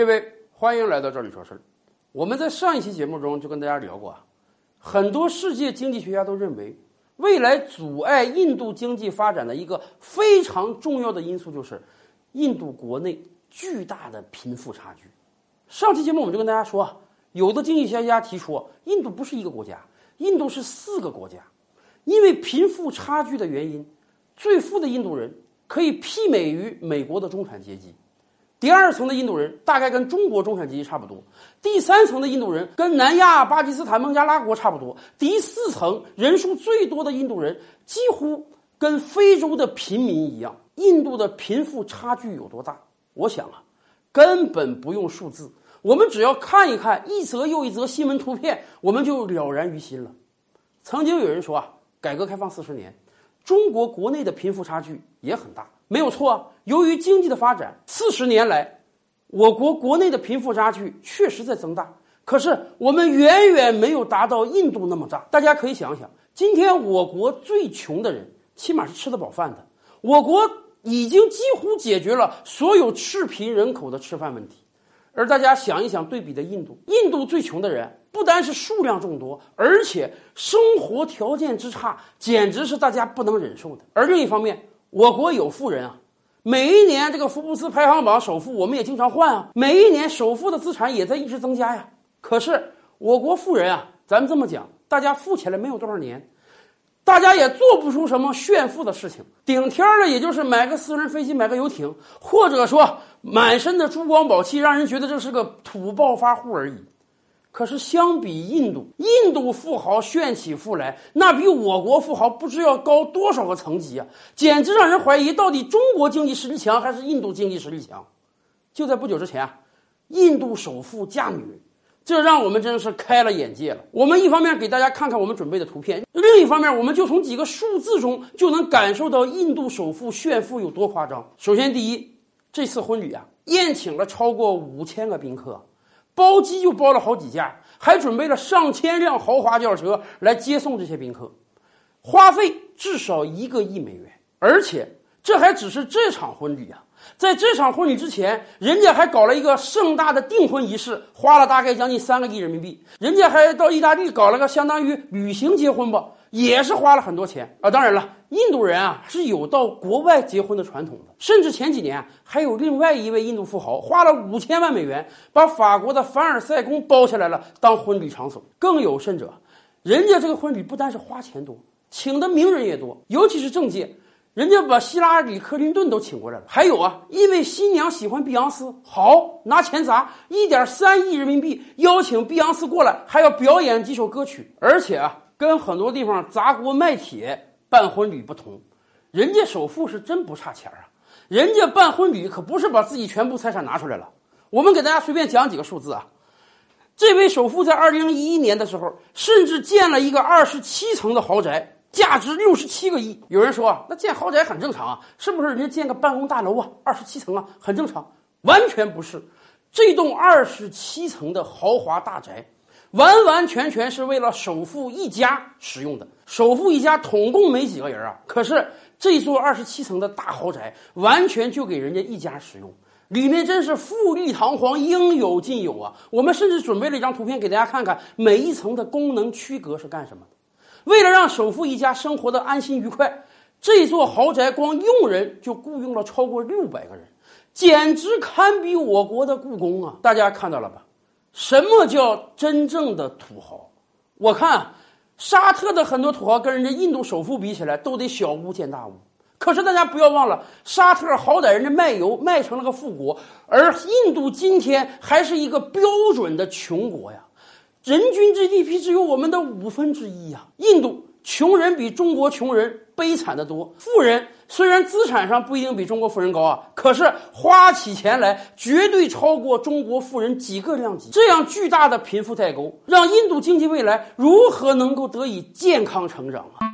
各位，欢迎来到这里说事儿。我们在上一期节目中就跟大家聊过啊，很多世界经济学家都认为，未来阻碍印度经济发展的一个非常重要的因素就是印度国内巨大的贫富差距。上期节目我们就跟大家说啊，有的经济学家提出，印度不是一个国家，印度是四个国家，因为贫富差距的原因，最富的印度人可以媲美于美国的中产阶级。第二层的印度人大概跟中国中产阶级差不多，第三层的印度人跟南亚、巴基斯坦、孟加拉国差不多，第四层人数最多的印度人几乎跟非洲的平民一样。印度的贫富差距有多大？我想啊，根本不用数字，我们只要看一看一则又一则新闻图片，我们就了然于心了。曾经有人说啊，改革开放四十年，中国国内的贫富差距也很大。没有错，由于经济的发展，四十年来，我国国内的贫富差距确实在增大。可是我们远远没有达到印度那么大。大家可以想想，今天我国最穷的人，起码是吃得饱饭的。我国已经几乎解决了所有赤贫人口的吃饭问题。而大家想一想，对比的印度，印度最穷的人不单是数量众多，而且生活条件之差，简直是大家不能忍受的。而另一方面，我国有富人啊，每一年这个福布斯排行榜首富，我们也经常换啊。每一年首富的资产也在一直增加呀。可是我国富人啊，咱们这么讲，大家富起来没有多少年，大家也做不出什么炫富的事情，顶天儿的也就是买个私人飞机、买个游艇，或者说满身的珠光宝气，让人觉得这是个土暴发户而已。可是相比印度，印度富豪炫起富来，那比我国富豪不知要高多少个层级啊！简直让人怀疑，到底中国经济实力强还是印度经济实力强？就在不久之前啊，印度首富嫁女，这让我们真是开了眼界了。我们一方面给大家看看我们准备的图片，另一方面，我们就从几个数字中就能感受到印度首富炫富有多夸张。首先，第一，这次婚礼啊，宴请了超过五千个宾客。包机就包了好几架，还准备了上千辆豪华轿车来接送这些宾客，花费至少一个亿美元。而且这还只是这场婚礼啊，在这场婚礼之前，人家还搞了一个盛大的订婚仪式，花了大概将近三个亿人民币。人家还到意大利搞了个相当于旅行结婚吧。也是花了很多钱啊！当然了，印度人啊是有到国外结婚的传统的，甚至前几年还有另外一位印度富豪花了五千万美元把法国的凡尔赛宫包下来了当婚礼场所。更有甚者，人家这个婚礼不单是花钱多，请的名人也多，尤其是政界，人家把希拉里·克林顿都请过来了。还有啊，因为新娘喜欢碧昂斯，好拿钱砸一点三亿人民币邀请碧昂斯过来，还要表演几首歌曲，而且啊。跟很多地方砸锅卖铁办婚礼不同，人家首富是真不差钱啊！人家办婚礼可不是把自己全部财产拿出来了。我们给大家随便讲几个数字啊。这位首富在二零一一年的时候，甚至建了一个二十七层的豪宅，价值六十七个亿。有人说啊，那建豪宅很正常啊，是不是？人家建个办公大楼啊，二十七层啊，很正常。完全不是，这栋二十七层的豪华大宅。完完全全是为了首富一家使用的。首富一家统共没几个人啊，可是这座二十七层的大豪宅完全就给人家一家使用，里面真是富丽堂皇，应有尽有啊！我们甚至准备了一张图片给大家看看，每一层的功能区隔是干什么的。为了让首富一家生活的安心愉快，这座豪宅光佣人就雇佣了超过六百个人，简直堪比我国的故宫啊！大家看到了吧？什么叫真正的土豪？我看沙特的很多土豪跟人家印度首富比起来，都得小巫见大巫。可是大家不要忘了，沙特好歹人家卖油卖成了个富国，而印度今天还是一个标准的穷国呀，人均 GDP 只有我们的五分之一呀。印度穷人比中国穷人悲惨的多，富人。虽然资产上不一定比中国富人高啊，可是花起钱来绝对超过中国富人几个量级。这样巨大的贫富代沟，让印度经济未来如何能够得以健康成长啊？